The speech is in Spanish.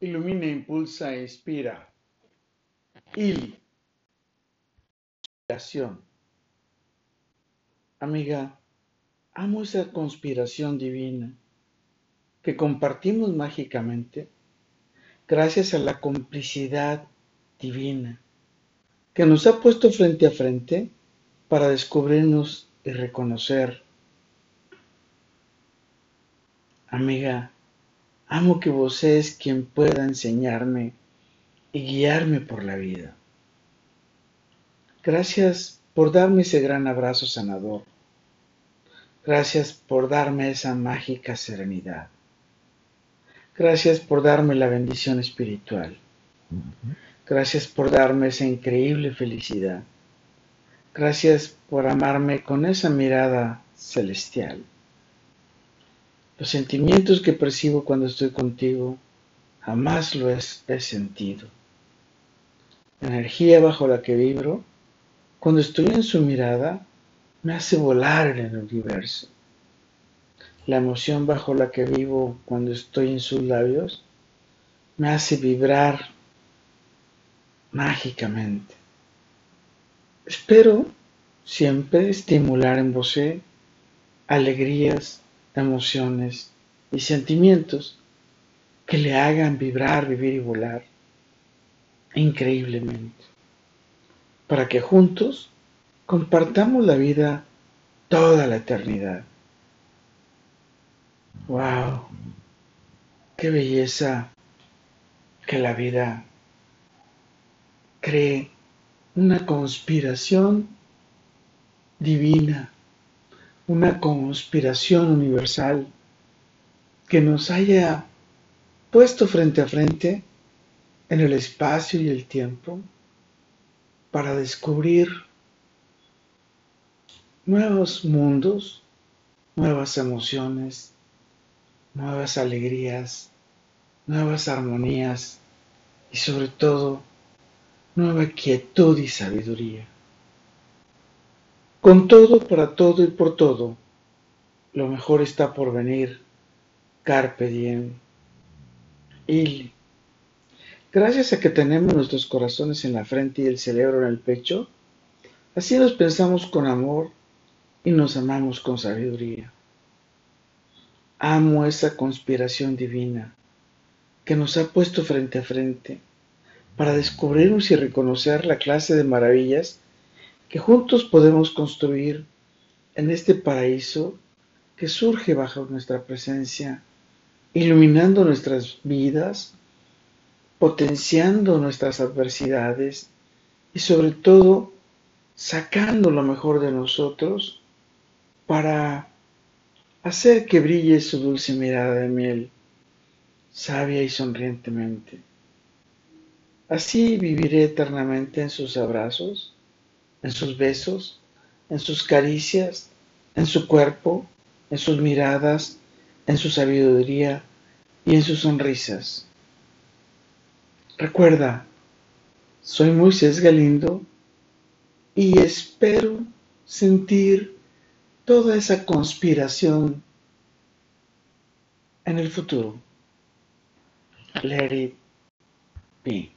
Ilumina, impulsa e inspira. Ili. Inspiración. Amiga, amo esa conspiración divina que compartimos mágicamente gracias a la complicidad divina que nos ha puesto frente a frente para descubrirnos y reconocer. Amiga, Amo que vos seas quien pueda enseñarme y guiarme por la vida. Gracias por darme ese gran abrazo sanador. Gracias por darme esa mágica serenidad. Gracias por darme la bendición espiritual. Gracias por darme esa increíble felicidad. Gracias por amarme con esa mirada celestial. Los sentimientos que percibo cuando estoy contigo jamás lo he, sentido. La energía bajo la que vibro, cuando estoy en su mirada, me hace volar en el universo. La emoción bajo la que vivo cuando estoy en sus labios me hace vibrar mágicamente. Espero siempre estimular en vos alegrías emociones y sentimientos que le hagan vibrar, vivir y volar increíblemente, para que juntos compartamos la vida toda la eternidad. ¡Wow! ¡Qué belleza que la vida cree una conspiración divina una conspiración universal que nos haya puesto frente a frente en el espacio y el tiempo para descubrir nuevos mundos, nuevas emociones, nuevas alegrías, nuevas armonías y sobre todo nueva quietud y sabiduría. Con todo, para todo y por todo, lo mejor está por venir. Carpe diem. Y gracias a que tenemos nuestros corazones en la frente y el cerebro en el pecho, así nos pensamos con amor y nos amamos con sabiduría. Amo esa conspiración divina que nos ha puesto frente a frente para descubrirnos y reconocer la clase de maravillas que juntos podemos construir en este paraíso que surge bajo nuestra presencia, iluminando nuestras vidas, potenciando nuestras adversidades y sobre todo sacando lo mejor de nosotros para hacer que brille su dulce mirada de miel, sabia y sonrientemente. Así viviré eternamente en sus abrazos en sus besos, en sus caricias, en su cuerpo, en sus miradas, en su sabiduría y en sus sonrisas. Recuerda, soy Moisés Galindo y espero sentir toda esa conspiración en el futuro. Let it be.